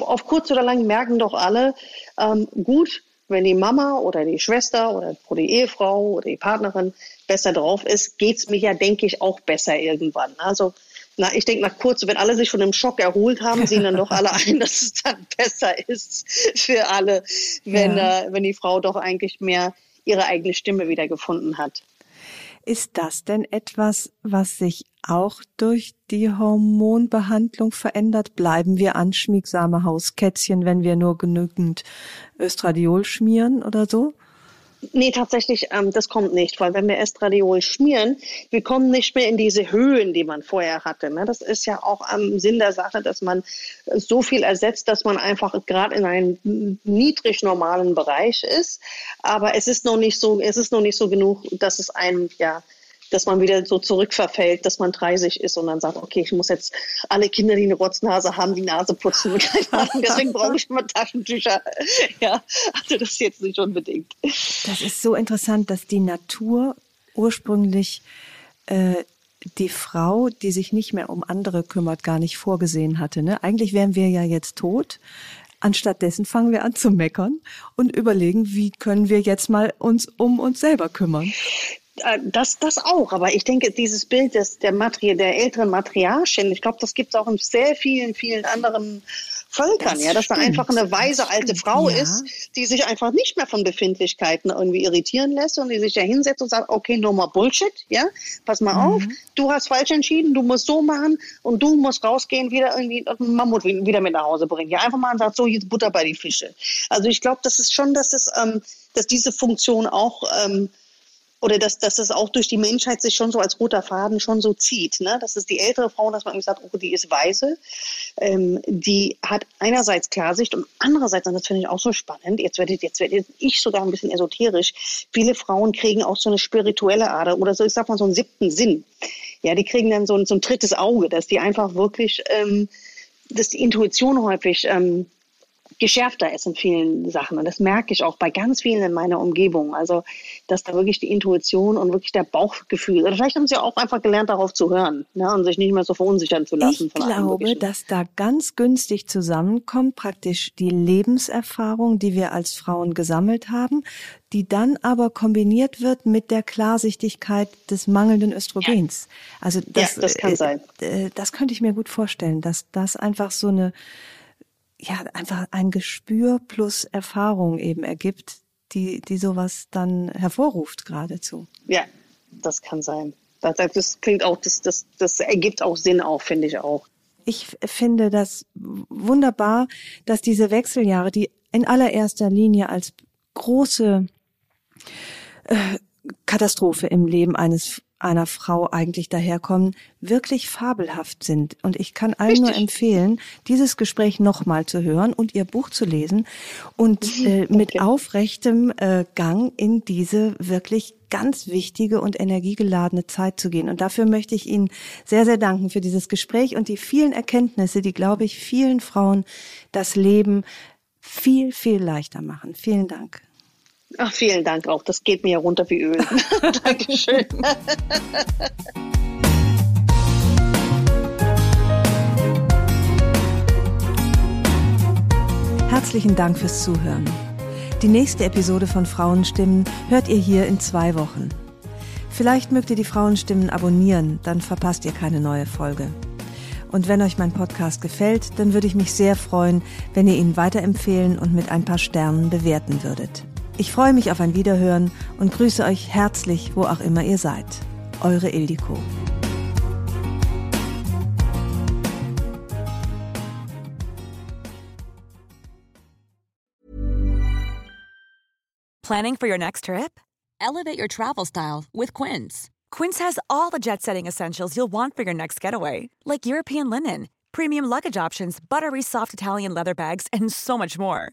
auf kurz oder lang merken doch alle, ähm, gut, wenn die Mama oder die Schwester oder die Ehefrau oder die Partnerin besser drauf ist, geht's mir ja, denke ich, auch besser irgendwann. Also na, ich denke nach kurz, wenn alle sich von dem Schock erholt haben, sehen dann doch alle ein, dass es dann besser ist für alle, wenn, ja. äh, wenn die Frau doch eigentlich mehr ihre eigene Stimme wieder gefunden hat. Ist das denn etwas, was sich auch durch die Hormonbehandlung verändert? Bleiben wir anschmiegsame Hauskätzchen, wenn wir nur genügend Östradiol schmieren oder so? Nee, tatsächlich, ähm, das kommt nicht, weil wenn wir Estradiol schmieren, wir kommen nicht mehr in diese Höhen, die man vorher hatte. Ne? Das ist ja auch am Sinn der Sache, dass man so viel ersetzt, dass man einfach gerade in einem niedrig normalen Bereich ist. Aber es ist noch nicht so, es ist noch nicht so genug, dass es einem ja dass man wieder so zurückverfällt, dass man 30 ist und dann sagt, okay, ich muss jetzt alle Kinder, die eine Rotznase haben, die Nase putzen. Deswegen brauche ich immer Taschentücher. Ja, also das jetzt nicht unbedingt. Das ist so interessant, dass die Natur ursprünglich äh, die Frau, die sich nicht mehr um andere kümmert, gar nicht vorgesehen hatte. Ne? Eigentlich wären wir ja jetzt tot. Anstattdessen fangen wir an zu meckern und überlegen, wie können wir jetzt mal uns um uns selber kümmern. Äh, das, das auch, aber ich denke, dieses Bild des, der, Matri der älteren Matriarchin, ich glaube, das gibt es auch in sehr vielen, vielen anderen Völkern, das ja, dass da einfach eine weise alte Frau ja. ist, die sich einfach nicht mehr von Befindlichkeiten irgendwie irritieren lässt und die sich ja hinsetzt und sagt, okay, no more Bullshit, ja, pass mal mhm. auf, du hast falsch entschieden, du musst so machen und du musst rausgehen, wieder irgendwie einen Mammut wieder mit nach Hause bringen. Ja, einfach mal und sagt, so, jetzt Butter bei die Fische. Also ich glaube, das ist schon, dass es, ähm, dass diese Funktion auch ähm, oder dass, dass das auch durch die Menschheit sich schon so als roter Faden schon so zieht. Ne? Das ist die ältere Frau, dass man irgendwie sagt, oh, die ist weise. Ähm, die hat einerseits Klarsicht und andererseits, und das finde ich auch so spannend, jetzt werde jetzt werde ich sogar ein bisschen esoterisch, viele Frauen kriegen auch so eine spirituelle Ader oder so, ich sag mal so einen siebten Sinn. Ja, die kriegen dann so ein, so ein drittes Auge, dass die einfach wirklich, ähm, dass die Intuition häufig ähm, geschärfter ist in vielen Sachen. Und das merke ich auch bei ganz vielen in meiner Umgebung. Also, dass da wirklich die Intuition und wirklich der Bauchgefühl, oder vielleicht haben sie auch einfach gelernt, darauf zu hören ne, und sich nicht mehr so verunsichern zu lassen. Ich glaube, dass da ganz günstig zusammenkommt, praktisch die Lebenserfahrung, die wir als Frauen gesammelt haben, die dann aber kombiniert wird mit der Klarsichtigkeit des mangelnden Östrogens. Ja. Also das, ja, das kann äh, sein. Äh, das könnte ich mir gut vorstellen, dass das einfach so eine ja einfach ein Gespür plus Erfahrung eben ergibt, die, die sowas dann hervorruft geradezu. Ja, das kann sein. Das, das klingt auch, das, das, das ergibt auch Sinn auch, finde ich auch. Ich finde das wunderbar, dass diese Wechseljahre, die in allererster Linie als große äh, Katastrophe im Leben eines einer Frau eigentlich daherkommen, wirklich fabelhaft sind. Und ich kann allen Richtig. nur empfehlen, dieses Gespräch nochmal zu hören und ihr Buch zu lesen und mhm. äh, mit okay. aufrechtem äh, Gang in diese wirklich ganz wichtige und energiegeladene Zeit zu gehen. Und dafür möchte ich Ihnen sehr, sehr danken für dieses Gespräch und die vielen Erkenntnisse, die, glaube ich, vielen Frauen das Leben viel, viel leichter machen. Vielen Dank. Ach, vielen Dank auch. Das geht mir ja runter wie Öl. Dankeschön. Herzlichen Dank fürs Zuhören. Die nächste Episode von Frauenstimmen hört ihr hier in zwei Wochen. Vielleicht mögt ihr die Frauenstimmen abonnieren, dann verpasst ihr keine neue Folge. Und wenn euch mein Podcast gefällt, dann würde ich mich sehr freuen, wenn ihr ihn weiterempfehlen und mit ein paar Sternen bewerten würdet. Ich freue mich auf ein Wiederhören und grüße euch herzlich, wo auch immer ihr seid. Eure Ildiko. Planning for your next trip? Elevate your travel style with Quince. Quince has all the jet setting essentials you'll want for your next getaway, like European linen, premium luggage options, buttery soft Italian leather bags, and so much more.